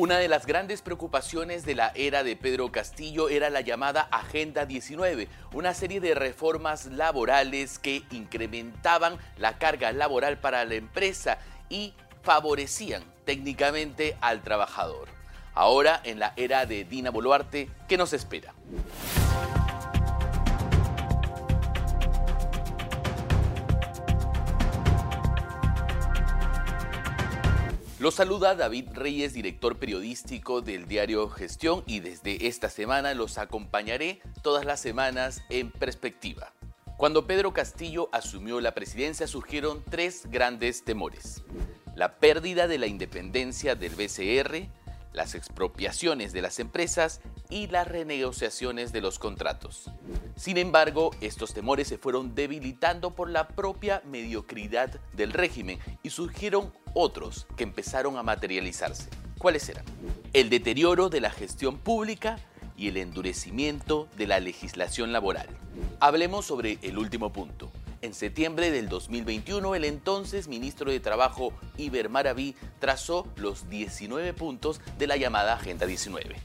Una de las grandes preocupaciones de la era de Pedro Castillo era la llamada Agenda 19, una serie de reformas laborales que incrementaban la carga laboral para la empresa y favorecían técnicamente al trabajador. Ahora, en la era de Dina Boluarte, ¿qué nos espera? Los saluda David Reyes, director periodístico del diario Gestión y desde esta semana los acompañaré todas las semanas en perspectiva. Cuando Pedro Castillo asumió la presidencia surgieron tres grandes temores. La pérdida de la independencia del BCR, las expropiaciones de las empresas y las renegociaciones de los contratos. Sin embargo, estos temores se fueron debilitando por la propia mediocridad del régimen y surgieron otros que empezaron a materializarse. ¿Cuáles eran? El deterioro de la gestión pública y el endurecimiento de la legislación laboral. Hablemos sobre el último punto. En septiembre del 2021, el entonces ministro de Trabajo, Iber Maraví, trazó los 19 puntos de la llamada Agenda 19.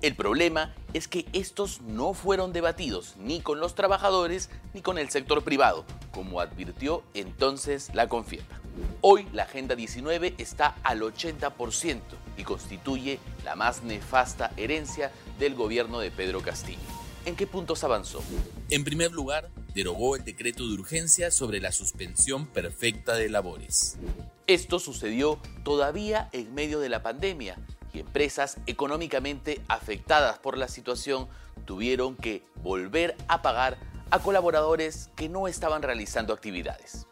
El problema es que estos no fueron debatidos ni con los trabajadores ni con el sector privado, como advirtió entonces la Confiepa. Hoy la Agenda 19 está al 80% y constituye la más nefasta herencia del gobierno de Pedro Castillo. ¿En qué puntos avanzó? En primer lugar, derogó el decreto de urgencia sobre la suspensión perfecta de labores. Esto sucedió todavía en medio de la pandemia y empresas económicamente afectadas por la situación tuvieron que volver a pagar a colaboradores que no estaban realizando actividades.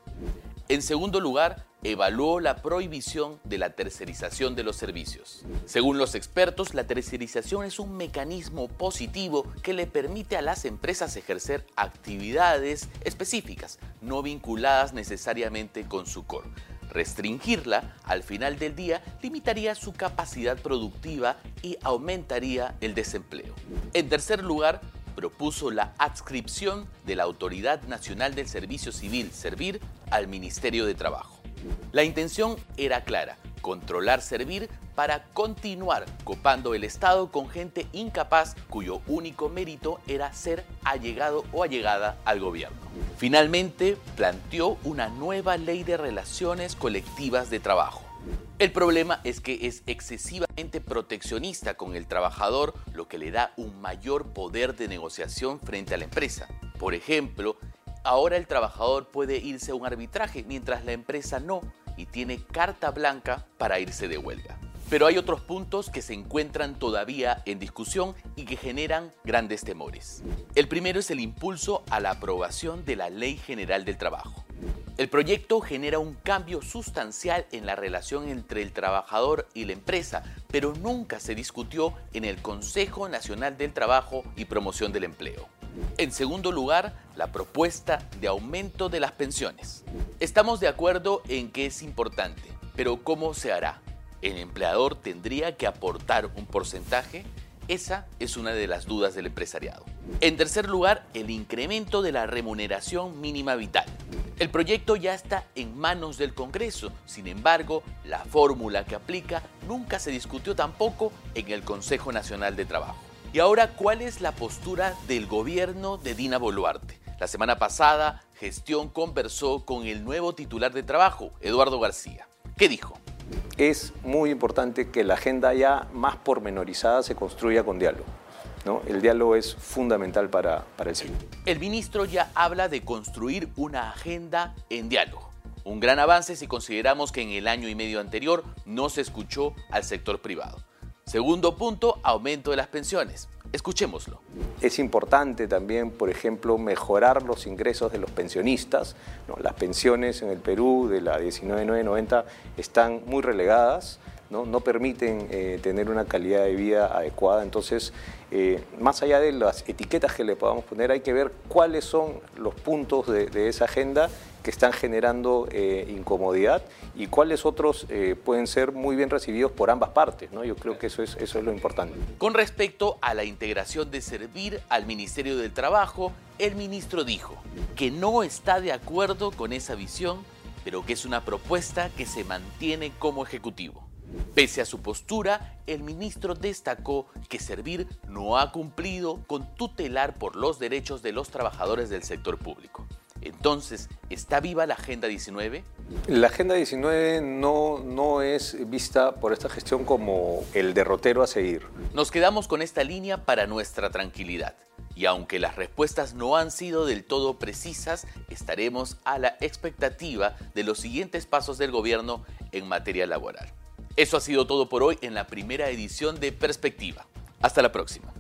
En segundo lugar, evaluó la prohibición de la tercerización de los servicios. Según los expertos, la tercerización es un mecanismo positivo que le permite a las empresas ejercer actividades específicas, no vinculadas necesariamente con su core. Restringirla, al final del día, limitaría su capacidad productiva y aumentaría el desempleo. En tercer lugar, propuso la adscripción de la Autoridad Nacional del Servicio Civil, Servir, al Ministerio de Trabajo. La intención era clara, controlar Servir para continuar copando el Estado con gente incapaz cuyo único mérito era ser allegado o allegada al gobierno. Finalmente, planteó una nueva ley de relaciones colectivas de trabajo. El problema es que es excesivamente proteccionista con el trabajador, lo que le da un mayor poder de negociación frente a la empresa. Por ejemplo, ahora el trabajador puede irse a un arbitraje mientras la empresa no y tiene carta blanca para irse de huelga. Pero hay otros puntos que se encuentran todavía en discusión y que generan grandes temores. El primero es el impulso a la aprobación de la Ley General del Trabajo. El proyecto genera un cambio sustancial en la relación entre el trabajador y la empresa, pero nunca se discutió en el Consejo Nacional del Trabajo y Promoción del Empleo. En segundo lugar, la propuesta de aumento de las pensiones. Estamos de acuerdo en que es importante, pero ¿cómo se hará? ¿El empleador tendría que aportar un porcentaje? Esa es una de las dudas del empresariado. En tercer lugar, el incremento de la remuneración mínima vital. El proyecto ya está en manos del Congreso, sin embargo, la fórmula que aplica nunca se discutió tampoco en el Consejo Nacional de Trabajo. Y ahora, ¿cuál es la postura del gobierno de Dina Boluarte? La semana pasada, Gestión conversó con el nuevo titular de trabajo, Eduardo García. ¿Qué dijo? Es muy importante que la agenda ya más pormenorizada se construya con diálogo. El diálogo es fundamental para, para el sector. El ministro ya habla de construir una agenda en diálogo. Un gran avance si consideramos que en el año y medio anterior no se escuchó al sector privado. Segundo punto, aumento de las pensiones. Escuchémoslo. Es importante también, por ejemplo, mejorar los ingresos de los pensionistas. Las pensiones en el Perú de la 19990 están muy relegadas no, permiten eh, tener una calidad de vida adecuada. Entonces, eh, más allá de las etiquetas que le podamos poner, hay que ver cuáles son los puntos de, esa agenda que están generando eh, incomodidad y cuáles otros pueden ser muy bien recibidos por ambas partes. ¿no? Yo creo que eso es, eso es lo importante. Con respecto a la integración de servir al Ministerio del Trabajo, el ministro dijo que no está de acuerdo con esa visión, pero que es una propuesta que se mantiene como ejecutivo. Pese a su postura, el ministro destacó que Servir no ha cumplido con tutelar por los derechos de los trabajadores del sector público. Entonces, ¿está viva la Agenda 19? La Agenda 19 no, no es vista por esta gestión como el derrotero a seguir. Nos quedamos con esta línea para nuestra tranquilidad. Y aunque las respuestas no han sido del todo precisas, estaremos a la expectativa de los siguientes pasos del gobierno en materia laboral. Eso ha sido todo por hoy en la primera edición de Perspectiva. Hasta la próxima.